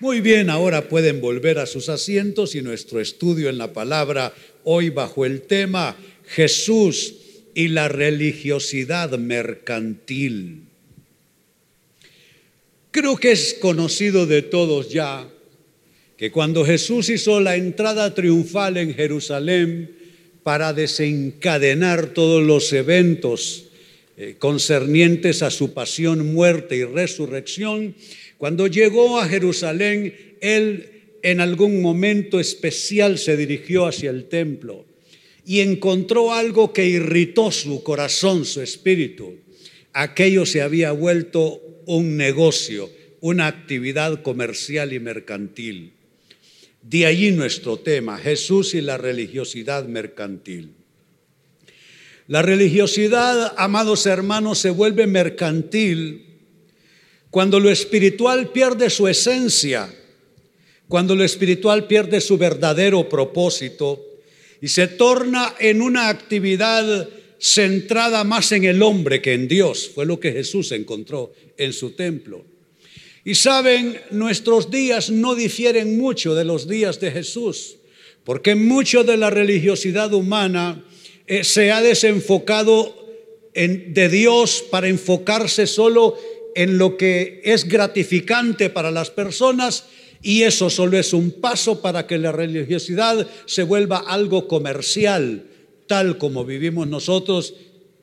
Muy bien, ahora pueden volver a sus asientos y nuestro estudio en la palabra hoy bajo el tema Jesús y la religiosidad mercantil. Creo que es conocido de todos ya que cuando Jesús hizo la entrada triunfal en Jerusalén para desencadenar todos los eventos eh, concernientes a su pasión, muerte y resurrección, cuando llegó a Jerusalén, él en algún momento especial se dirigió hacia el templo y encontró algo que irritó su corazón, su espíritu. Aquello se había vuelto un negocio, una actividad comercial y mercantil. De allí nuestro tema, Jesús y la religiosidad mercantil. La religiosidad, amados hermanos, se vuelve mercantil cuando lo espiritual pierde su esencia, cuando lo espiritual pierde su verdadero propósito y se torna en una actividad centrada más en el hombre que en Dios. Fue lo que Jesús encontró en su templo. Y saben, nuestros días no difieren mucho de los días de Jesús, porque mucho de la religiosidad humana eh, se ha desenfocado de Dios para enfocarse solo en lo que es gratificante para las personas y eso solo es un paso para que la religiosidad se vuelva algo comercial, tal como vivimos nosotros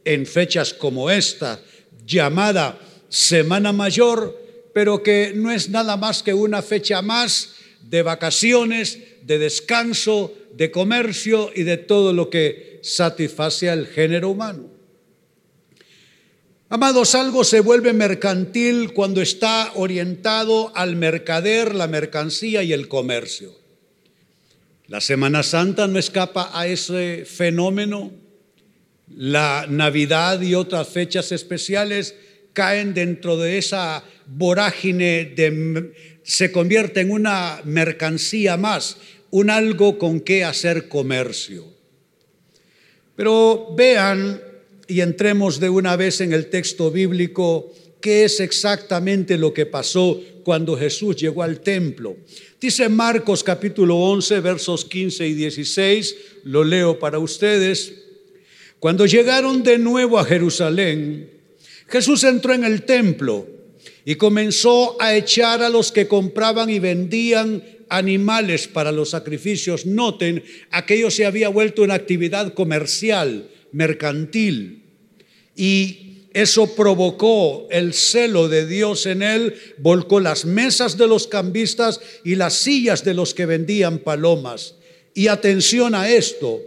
en fechas como esta, llamada Semana Mayor, pero que no es nada más que una fecha más de vacaciones, de descanso, de comercio y de todo lo que satisface al género humano. Amados, algo se vuelve mercantil cuando está orientado al mercader, la mercancía y el comercio. La Semana Santa no escapa a ese fenómeno. La Navidad y otras fechas especiales caen dentro de esa vorágine de se convierte en una mercancía más, un algo con que hacer comercio. Pero vean y entremos de una vez en el texto bíblico, qué es exactamente lo que pasó cuando Jesús llegó al templo. Dice Marcos capítulo 11, versos 15 y 16, lo leo para ustedes. Cuando llegaron de nuevo a Jerusalén, Jesús entró en el templo y comenzó a echar a los que compraban y vendían animales para los sacrificios. Noten, aquello se había vuelto una actividad comercial mercantil. Y eso provocó el celo de Dios en él, volcó las mesas de los cambistas y las sillas de los que vendían palomas. Y atención a esto,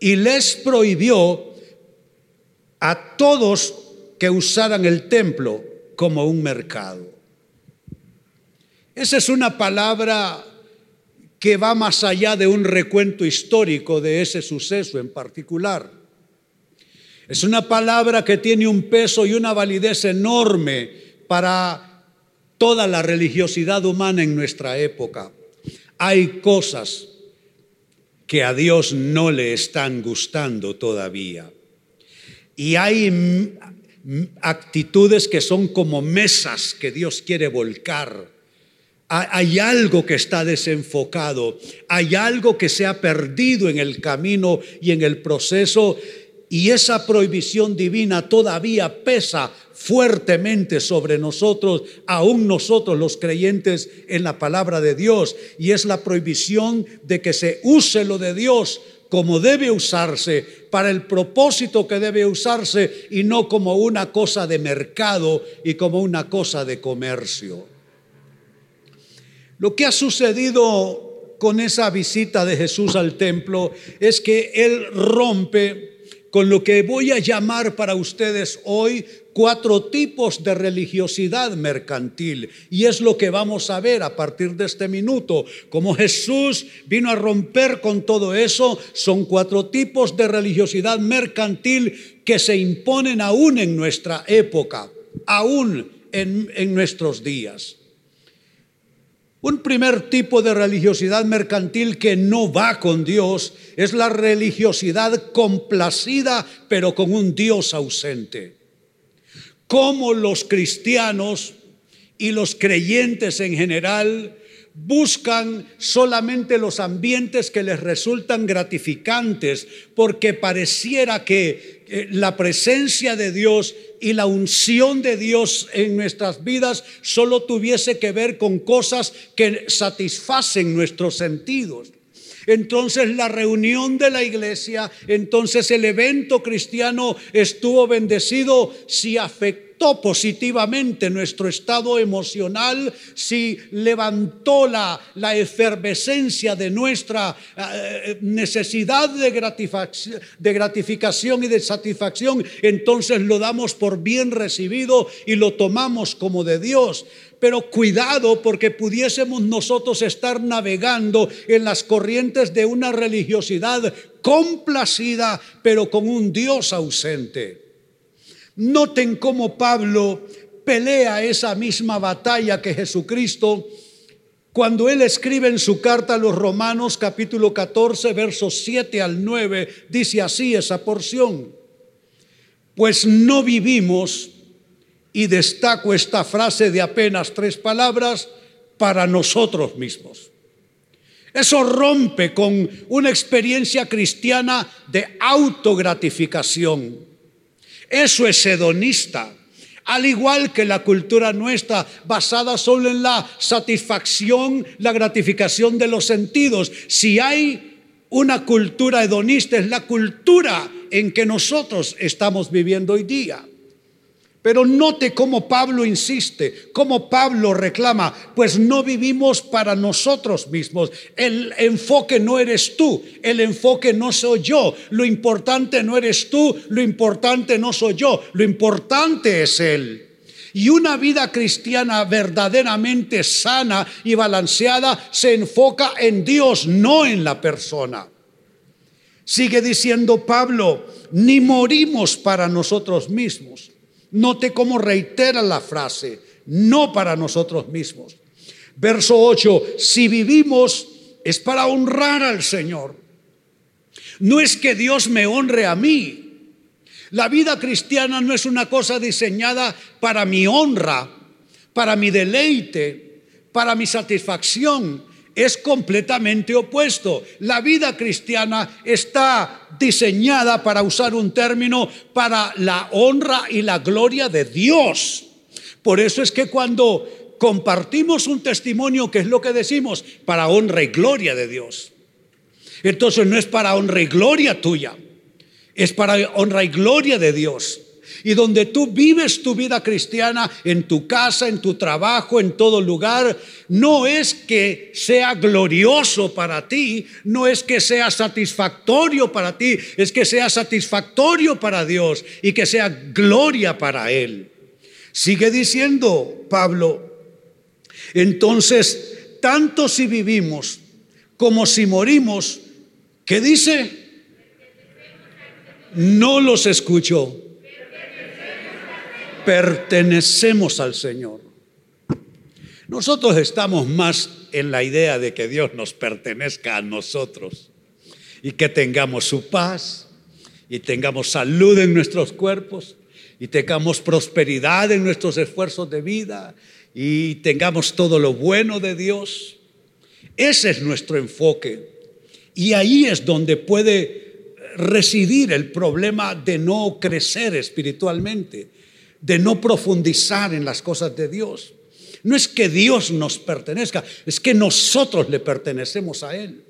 y les prohibió a todos que usaran el templo como un mercado. Esa es una palabra que va más allá de un recuento histórico de ese suceso en particular. Es una palabra que tiene un peso y una validez enorme para toda la religiosidad humana en nuestra época. Hay cosas que a Dios no le están gustando todavía. Y hay actitudes que son como mesas que Dios quiere volcar. Hay algo que está desenfocado, hay algo que se ha perdido en el camino y en el proceso y esa prohibición divina todavía pesa fuertemente sobre nosotros, aún nosotros los creyentes en la palabra de Dios. Y es la prohibición de que se use lo de Dios como debe usarse, para el propósito que debe usarse y no como una cosa de mercado y como una cosa de comercio. Lo que ha sucedido con esa visita de Jesús al templo es que Él rompe con lo que voy a llamar para ustedes hoy cuatro tipos de religiosidad mercantil. Y es lo que vamos a ver a partir de este minuto. Como Jesús vino a romper con todo eso, son cuatro tipos de religiosidad mercantil que se imponen aún en nuestra época, aún en, en nuestros días. Un primer tipo de religiosidad mercantil que no va con Dios es la religiosidad complacida pero con un Dios ausente. Como los cristianos y los creyentes en general buscan solamente los ambientes que les resultan gratificantes, porque pareciera que eh, la presencia de Dios y la unción de Dios en nuestras vidas solo tuviese que ver con cosas que satisfacen nuestros sentidos. Entonces la reunión de la iglesia, entonces el evento cristiano estuvo bendecido. Si afectó positivamente nuestro estado emocional, si levantó la, la efervescencia de nuestra eh, necesidad de de gratificación y de satisfacción, entonces lo damos por bien recibido y lo tomamos como de Dios pero cuidado porque pudiésemos nosotros estar navegando en las corrientes de una religiosidad complacida, pero con un Dios ausente. Noten cómo Pablo pelea esa misma batalla que Jesucristo cuando él escribe en su carta a los Romanos capítulo 14 versos 7 al 9, dice así esa porción. Pues no vivimos, y destaco esta frase de apenas tres palabras, para nosotros mismos. Eso rompe con una experiencia cristiana de autogratificación eso es hedonista. Al igual que la cultura nuestra, basada solo en la satisfacción, la gratificación de los sentidos. Si hay una cultura hedonista, es la cultura en que nosotros estamos viviendo hoy día. Pero note cómo Pablo insiste, cómo Pablo reclama, pues no vivimos para nosotros mismos. El enfoque no eres tú, el enfoque no soy yo. Lo importante no eres tú, lo importante no soy yo, lo importante es Él. Y una vida cristiana verdaderamente sana y balanceada se enfoca en Dios, no en la persona. Sigue diciendo Pablo, ni morimos para nosotros mismos. Note cómo reitera la frase, no para nosotros mismos. Verso 8, si vivimos es para honrar al Señor. No es que Dios me honre a mí. La vida cristiana no es una cosa diseñada para mi honra, para mi deleite, para mi satisfacción es completamente opuesto. La vida cristiana está diseñada, para usar un término, para la honra y la gloria de Dios. Por eso es que cuando compartimos un testimonio, que es lo que decimos, para honra y gloria de Dios. Entonces no es para honra y gloria tuya, es para honra y gloria de Dios y donde tú vives tu vida cristiana en tu casa, en tu trabajo, en todo lugar, no es que sea glorioso para ti, no es que sea satisfactorio para ti, es que sea satisfactorio para Dios y que sea gloria para Él. Sigue diciendo Pablo, entonces, tanto si vivimos como si morimos, ¿qué dice? No los escucho pertenecemos al Señor. Nosotros estamos más en la idea de que Dios nos pertenezca a nosotros y que tengamos su paz y tengamos salud en nuestros cuerpos y tengamos prosperidad en nuestros esfuerzos de vida y tengamos todo lo bueno de Dios. Ese es nuestro enfoque. Y ahí es donde puede residir el problema de no crecer espiritualmente de no profundizar en las cosas de Dios. No es que Dios nos pertenezca, es que nosotros le pertenecemos a Él.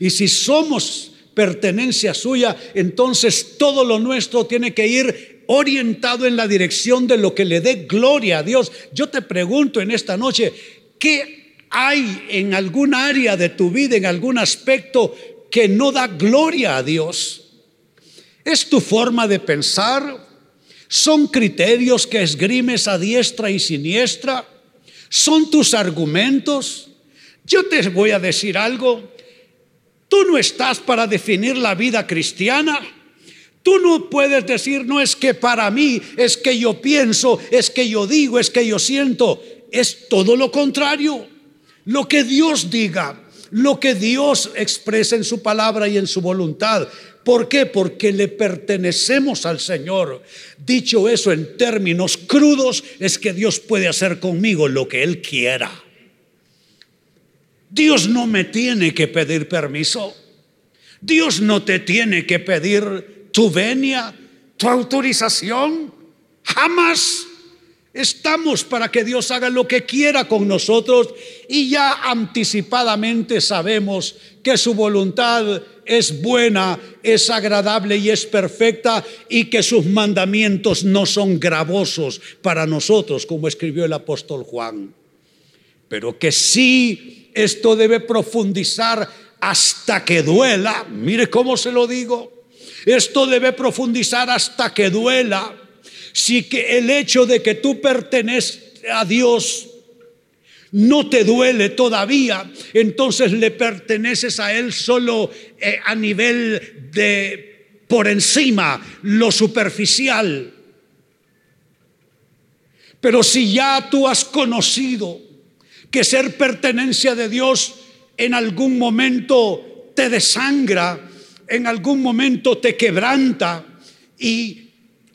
Y si somos pertenencia suya, entonces todo lo nuestro tiene que ir orientado en la dirección de lo que le dé gloria a Dios. Yo te pregunto en esta noche, ¿qué hay en algún área de tu vida, en algún aspecto que no da gloria a Dios? ¿Es tu forma de pensar? ¿Son criterios que esgrimes a diestra y siniestra? ¿Son tus argumentos? Yo te voy a decir algo. Tú no estás para definir la vida cristiana. Tú no puedes decir, no es que para mí, es que yo pienso, es que yo digo, es que yo siento. Es todo lo contrario. Lo que Dios diga, lo que Dios expresa en su palabra y en su voluntad. ¿Por qué? Porque le pertenecemos al Señor. Dicho eso en términos crudos, es que Dios puede hacer conmigo lo que Él quiera. Dios no me tiene que pedir permiso. Dios no te tiene que pedir tu venia, tu autorización. Jamás. Estamos para que Dios haga lo que quiera con nosotros y ya anticipadamente sabemos que su voluntad es buena, es agradable y es perfecta y que sus mandamientos no son gravosos para nosotros, como escribió el apóstol Juan. Pero que sí, esto debe profundizar hasta que duela. Mire cómo se lo digo. Esto debe profundizar hasta que duela. Si que el hecho de que tú perteneces a Dios no te duele todavía, entonces le perteneces a Él solo eh, a nivel de por encima, lo superficial. Pero si ya tú has conocido que ser pertenencia de Dios en algún momento te desangra, en algún momento te quebranta y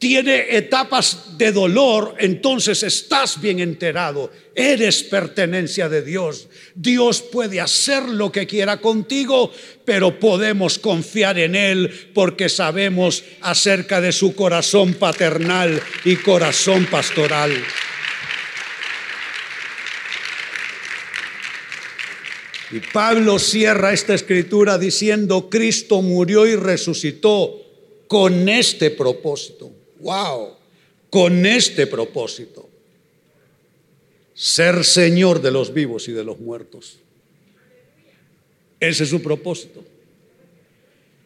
tiene etapas de dolor, entonces estás bien enterado, eres pertenencia de Dios. Dios puede hacer lo que quiera contigo, pero podemos confiar en Él porque sabemos acerca de su corazón paternal y corazón pastoral. Y Pablo cierra esta escritura diciendo, Cristo murió y resucitó con este propósito wow, con este propósito, ser Señor de los vivos y de los muertos. Ese es su propósito.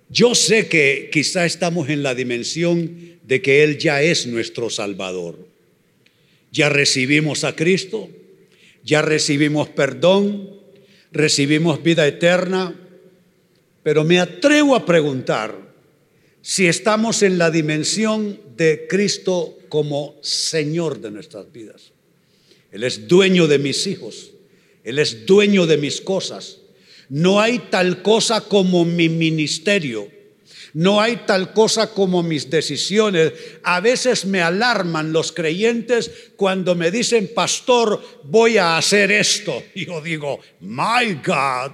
Yo sé que quizá estamos en la dimensión de que Él ya es nuestro Salvador. Ya recibimos a Cristo, ya recibimos perdón, recibimos vida eterna, pero me atrevo a preguntar, si estamos en la dimensión de Cristo como Señor de nuestras vidas. Él es dueño de mis hijos, Él es dueño de mis cosas. No hay tal cosa como mi ministerio, no hay tal cosa como mis decisiones. A veces me alarman los creyentes cuando me dicen, pastor, voy a hacer esto. Y yo digo, my God,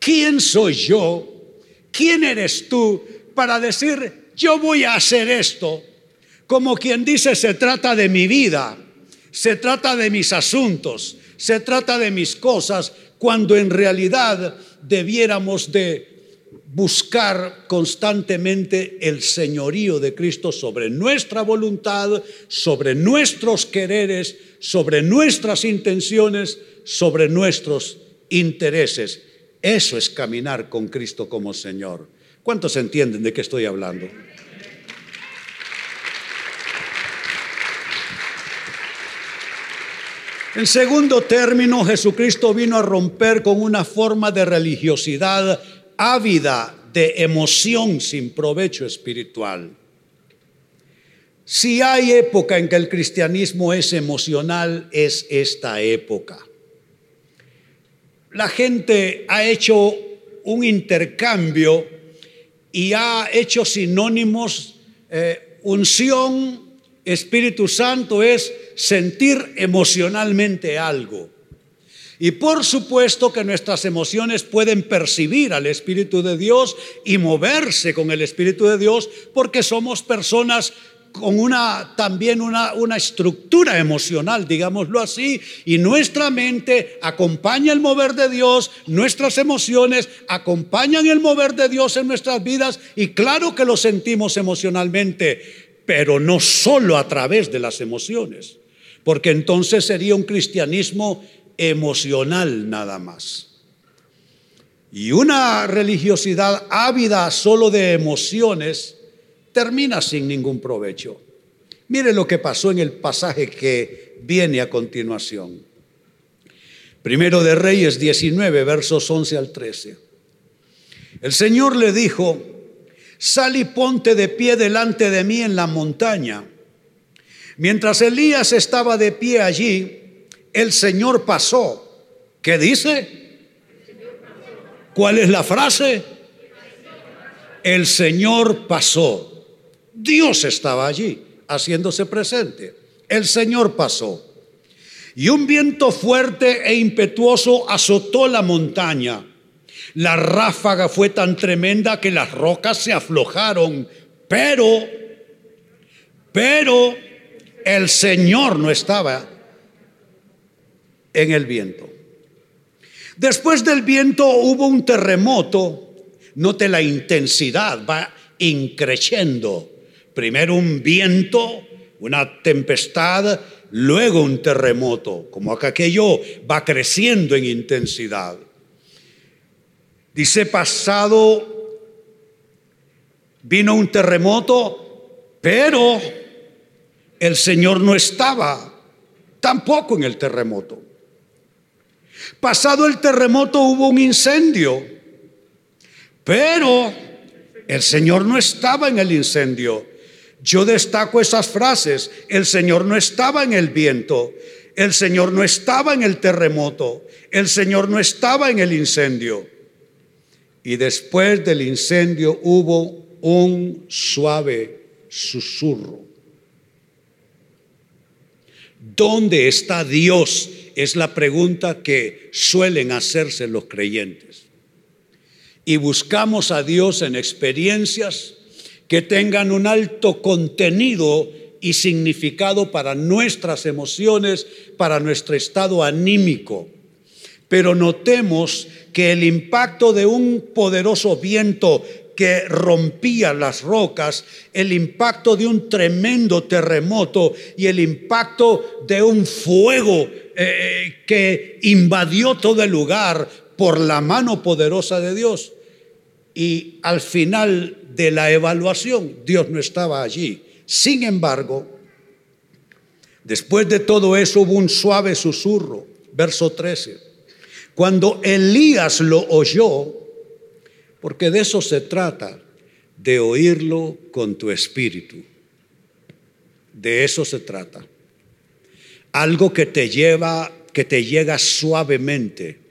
¿quién soy yo ¿quién eres tú para decir, yo voy a hacer esto? Como quien dice, se trata de mi vida, se trata de mis asuntos, se trata de mis cosas, cuando en realidad debiéramos de buscar constantemente el señorío de Cristo sobre nuestra voluntad, sobre nuestros quereres, sobre nuestras intenciones, sobre nuestros intereses. Eso es caminar con Cristo como Señor. ¿Cuántos entienden de qué estoy hablando? En segundo término, Jesucristo vino a romper con una forma de religiosidad ávida de emoción sin provecho espiritual. Si hay época en que el cristianismo es emocional, es esta época la gente ha hecho un intercambio y ha hecho sinónimos. Eh, unción, Espíritu Santo es sentir emocionalmente algo. Y por supuesto que nuestras emociones pueden percibir al Espíritu de Dios y moverse con el Espíritu de Dios porque somos personas con una también una, una estructura emocional, digámoslo así, y nuestra mente acompaña el mover de Dios, nuestras emociones acompañan el mover de Dios en nuestras vidas, y claro que lo sentimos emocionalmente, pero no solo a través de las emociones, porque entonces sería un cristianismo emocional nada más. Y una religiosidad ávida solo de emociones, termina sin ningún provecho. Mire lo que pasó en el pasaje que viene a continuación. Primero de Reyes 19, versos 11 al 13. El Señor le dijo, sal y ponte de pie delante de mí en la montaña. Mientras Elías estaba de pie allí, el Señor pasó. ¿Qué dice? ¿Cuál es la frase? El Señor pasó. Dios estaba allí, haciéndose presente. El Señor pasó. Y un viento fuerte e impetuoso azotó la montaña. La ráfaga fue tan tremenda que las rocas se aflojaron, pero, pero el Señor no estaba en el viento. Después del viento hubo un terremoto, note la intensidad, va increciendo. Primero un viento, una tempestad, luego un terremoto, como que aquello va creciendo en intensidad. Dice pasado, vino un terremoto, pero el Señor no estaba tampoco en el terremoto. Pasado el terremoto hubo un incendio, pero el Señor no estaba en el incendio. Yo destaco esas frases. El Señor no estaba en el viento. El Señor no estaba en el terremoto. El Señor no estaba en el incendio. Y después del incendio hubo un suave susurro. ¿Dónde está Dios? Es la pregunta que suelen hacerse los creyentes. Y buscamos a Dios en experiencias que tengan un alto contenido y significado para nuestras emociones, para nuestro estado anímico. Pero notemos que el impacto de un poderoso viento que rompía las rocas, el impacto de un tremendo terremoto y el impacto de un fuego eh, que invadió todo el lugar por la mano poderosa de Dios. Y al final de la evaluación, Dios no estaba allí. Sin embargo, después de todo eso hubo un suave susurro, verso 13. Cuando Elías lo oyó, porque de eso se trata, de oírlo con tu espíritu. De eso se trata. Algo que te lleva, que te llega suavemente.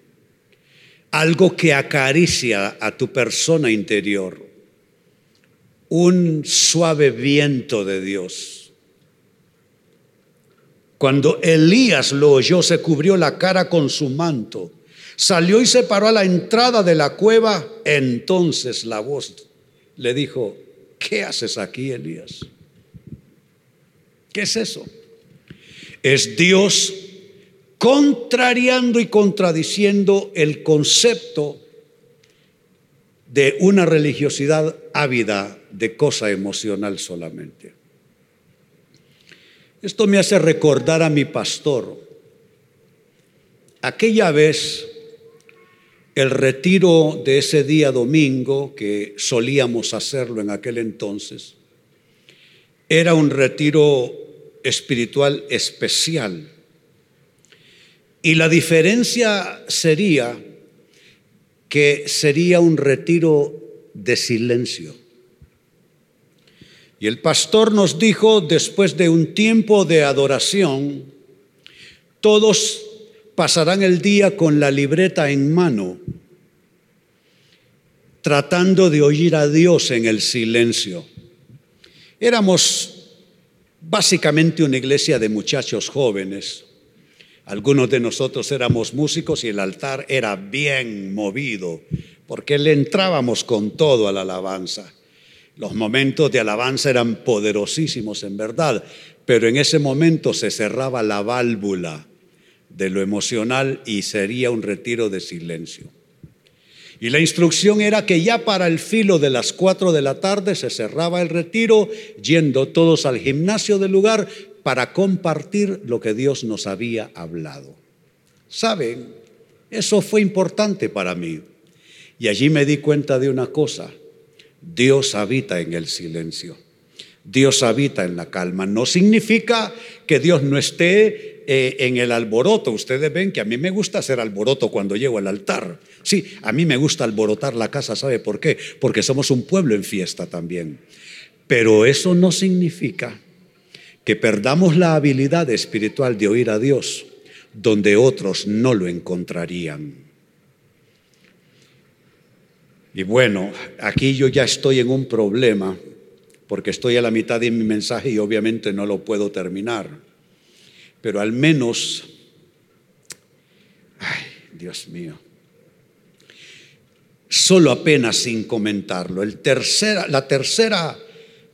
Algo que acaricia a tu persona interior. Un suave viento de Dios. Cuando Elías lo oyó, se cubrió la cara con su manto Salió y se paró a la entrada de la cueva. Entonces la voz le dijo, ¿qué haces aquí, Elías? ¿Qué es eso? Es Dios contrariando y contradiciendo el concepto de una religiosidad ávida de cosa emocional solamente. Esto me hace recordar a mi pastor. Aquella vez el retiro de ese día domingo, que solíamos hacerlo en aquel entonces, era un retiro espiritual especial. Y la diferencia sería que sería un retiro de silencio. Y el pastor nos dijo, después de un tiempo de adoración, todos pasarán el día con la libreta en mano, tratando de oír a Dios en el silencio. Éramos básicamente una iglesia de muchachos jóvenes. Algunos de nosotros éramos músicos y el altar era bien movido, porque le entrábamos con todo a la alabanza. Los momentos de alabanza eran poderosísimos en verdad, pero en ese momento se cerraba la válvula de lo emocional y sería un retiro de silencio. Y la instrucción era que ya para el filo de las cuatro de la tarde se cerraba el retiro, yendo todos al gimnasio del lugar para compartir lo que Dios nos había hablado. ¿Saben? Eso fue importante para mí. Y allí me di cuenta de una cosa. Dios habita en el silencio. Dios habita en la calma. No significa que Dios no esté eh, en el alboroto. Ustedes ven que a mí me gusta hacer alboroto cuando llego al altar. Sí, a mí me gusta alborotar la casa. ¿Sabe por qué? Porque somos un pueblo en fiesta también. Pero eso no significa que perdamos la habilidad espiritual de oír a Dios donde otros no lo encontrarían. Y bueno, aquí yo ya estoy en un problema porque estoy a la mitad de mi mensaje y obviamente no lo puedo terminar pero al menos Dios mío. Solo apenas sin comentarlo. El tercera, la tercera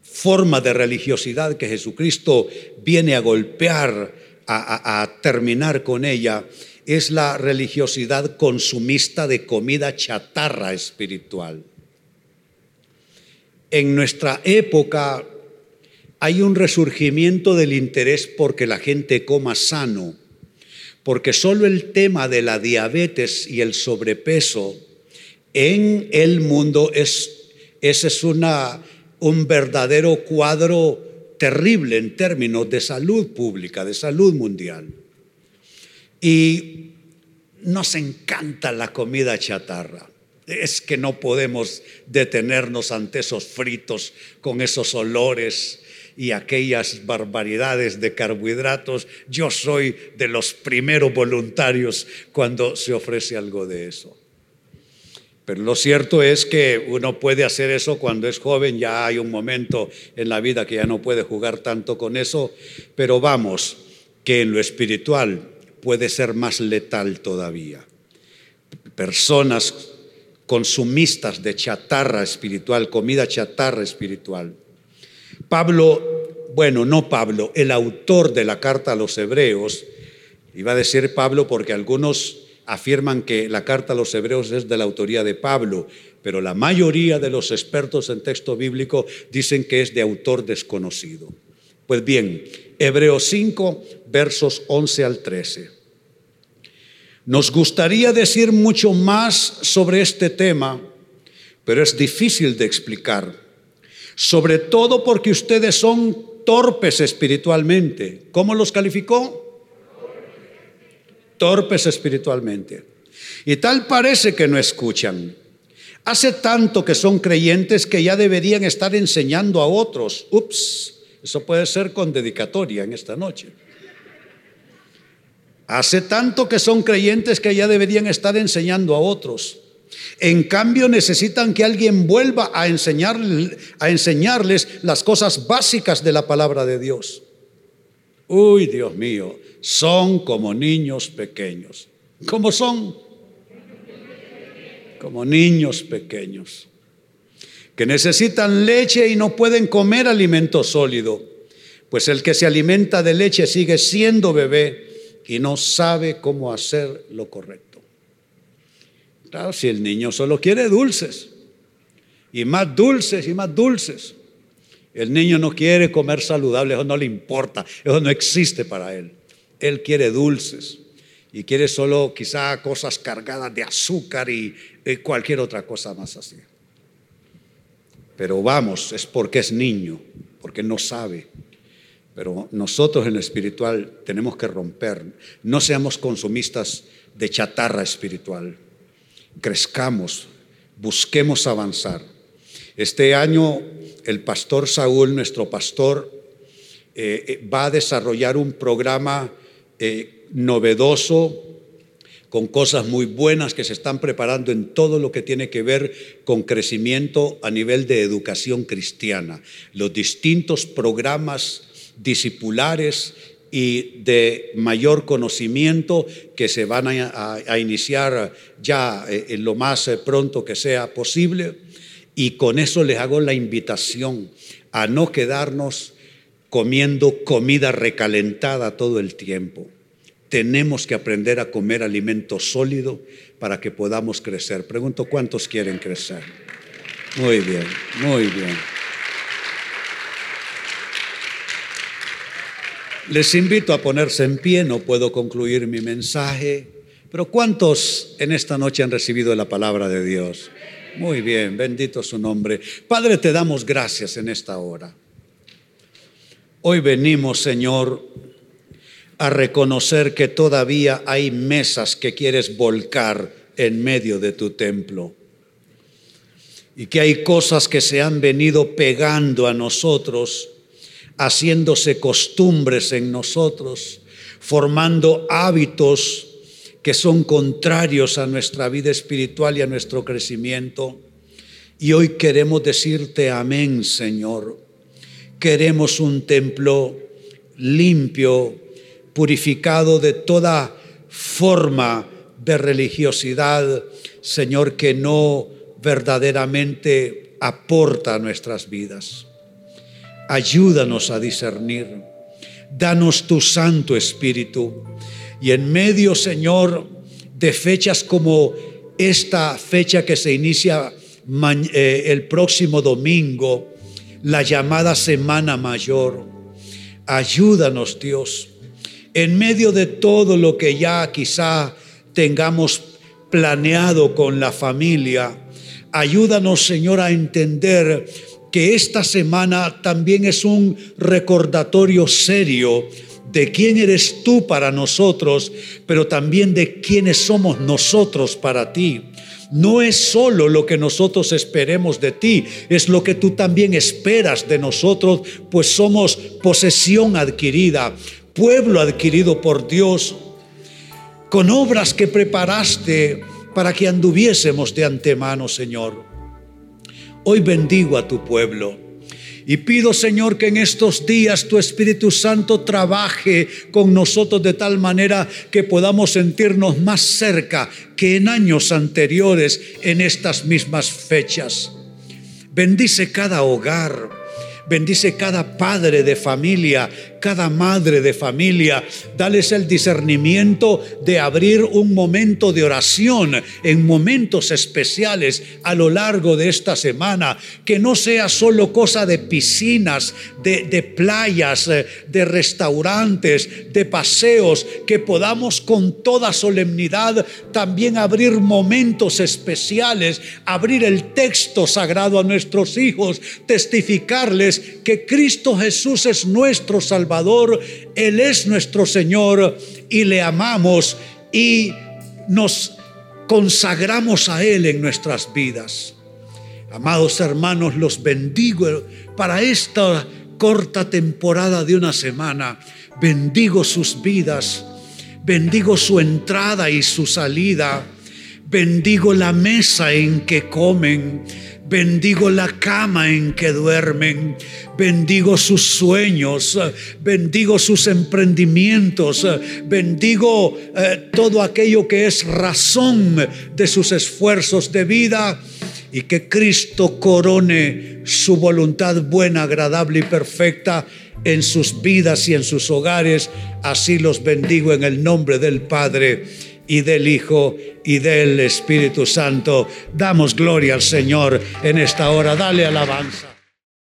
forma de religiosidad que Jesucristo viene a golpear, a terminar con ella, es la religiosidad consumista de comida chatarra espiritual. En nuestra época hay un resurgimiento del interés porque la gente coma sano, porque solo el tema de la diabetes y el sobrepeso en el mundo es, ese es una, un verdadero cuadro terrible en términos de salud pública, de salud mundial. Y nos encanta la comida chatarra. Es que no podemos detenernos ante esos fritos con esos olores y aquellas barbaridades de carbohidratos. Yo soy de los primeros voluntarios cuando se ofrece algo de eso. Pero lo cierto es que uno puede hacer eso cuando es joven, ya hay un momento en la vida que ya no puede jugar tanto con eso, pero vamos, que en lo espiritual puede ser más letal todavía. Personas consumistas de chatarra espiritual, comida chatarra espiritual. Pablo, bueno, no Pablo, el autor de la carta a los hebreos, iba a decir Pablo porque algunos afirman que la carta a los hebreos es de la autoría de Pablo, pero la mayoría de los expertos en texto bíblico dicen que es de autor desconocido. Pues bien, Hebreos 5, versos 11 al 13. Nos gustaría decir mucho más sobre este tema, pero es difícil de explicar, sobre todo porque ustedes son torpes espiritualmente. ¿Cómo los calificó? torpes espiritualmente. Y tal parece que no escuchan. Hace tanto que son creyentes que ya deberían estar enseñando a otros. Ups, eso puede ser con dedicatoria en esta noche. Hace tanto que son creyentes que ya deberían estar enseñando a otros. En cambio necesitan que alguien vuelva a, enseñar, a enseñarles las cosas básicas de la palabra de Dios. Uy, Dios mío, son como niños pequeños. ¿Cómo son? Como niños pequeños, que necesitan leche y no pueden comer alimento sólido, pues el que se alimenta de leche sigue siendo bebé y no sabe cómo hacer lo correcto. Claro, si el niño solo quiere dulces, y más dulces y más dulces, el niño no quiere comer saludable, eso no le importa, eso no existe para él. Él quiere dulces y quiere solo quizá cosas cargadas de azúcar y, cualquier otra cosa más así. Pero vamos, es porque es niño, porque no sabe. Pero nosotros en lo espiritual tenemos que romper. No seamos consumistas de chatarra espiritual. Crezcamos, busquemos avanzar. Este año el pastor Saúl, nuestro pastor, eh, eh, va a desarrollar un programa eh, novedoso, con cosas muy buenas que se están preparando en todo lo que tiene que ver con crecimiento a nivel de educación cristiana. Los distintos programas discipulares y de mayor conocimiento que se van a, iniciar ya eh, lo más eh, pronto que sea posible. Y con eso les hago la invitación a no quedarnos comiendo comida recalentada todo el tiempo. Tenemos que aprender a comer alimento sólido para que podamos crecer. Pregunto, ¿cuántos quieren crecer? Muy bien, muy bien. Les invito a ponerse en pie, no puedo concluir mi mensaje, pero ¿cuántos en esta noche han recibido la palabra de Dios? Muy bien, bendito su nombre. Padre, te damos gracias en esta hora. Hoy venimos, Señor, a reconocer que todavía hay mesas que quieres volcar en medio de tu templo y que hay cosas que se han venido pegando a nosotros, haciéndose costumbres en nosotros, formando hábitos que son contrarios a nuestra vida espiritual y a nuestro crecimiento. Y hoy queremos decirte amén, Señor Queremos un templo limpio, purificado de toda forma de religiosidad, Señor, que no verdaderamente aporta a nuestras vidas. Ayúdanos a discernir. Danos tu Santo Espíritu. Y en medio, Señor, de fechas como esta fecha que se inicia eh, el próximo domingo, la llamada Semana Mayor, ayúdanos, Dios, en medio de todo lo que ya quizá tengamos planeado con la familia, ayúdanos, Señor, a entender que esta semana también es un recordatorio serio de quién eres tú para nosotros, pero también de quiénes somos nosotros para ti. No es solo lo que nosotros esperemos de ti, es lo que tú también esperas de nosotros, pues somos posesión adquirida, pueblo adquirido por Dios, con obras que preparaste para que anduviésemos de antemano, Señor. Hoy bendigo a tu pueblo. Y pido, Señor, que en estos días tu Espíritu Santo trabaje con nosotros de tal manera que podamos sentirnos más cerca que en años anteriores en estas mismas fechas. Bendice cada hogar. Bendice cada padre de familia, cada madre de familia. Dales el discernimiento de abrir un momento de oración en momentos especiales a lo largo de esta semana. Que no sea solo cosa de piscinas, de, playas, eh, de restaurantes, de paseos. Que podamos con toda solemnidad también abrir momentos especiales, abrir el texto sagrado a nuestros hijos, testificarles que Cristo Jesús es nuestro Salvador él es nuestro Señor y le amamos y nos consagramos a Él en nuestras vidas. Amados hermanos, los bendigo para esta corta temporada de una semana. Bendigo sus vidas, bendigo su entrada y su salida, bendigo la mesa en que comen, Bendigo la cama en que duermen, bendigo sus sueños, bendigo sus emprendimientos, bendigo eh, todo aquello que es razón de sus esfuerzos de vida y que Cristo corone su voluntad buena, agradable y perfecta en sus vidas y en sus hogares. Así los bendigo en el nombre del Padre y del Hijo y del Espíritu Santo. Damos gloria al Señor en esta hora. Dale alabanza.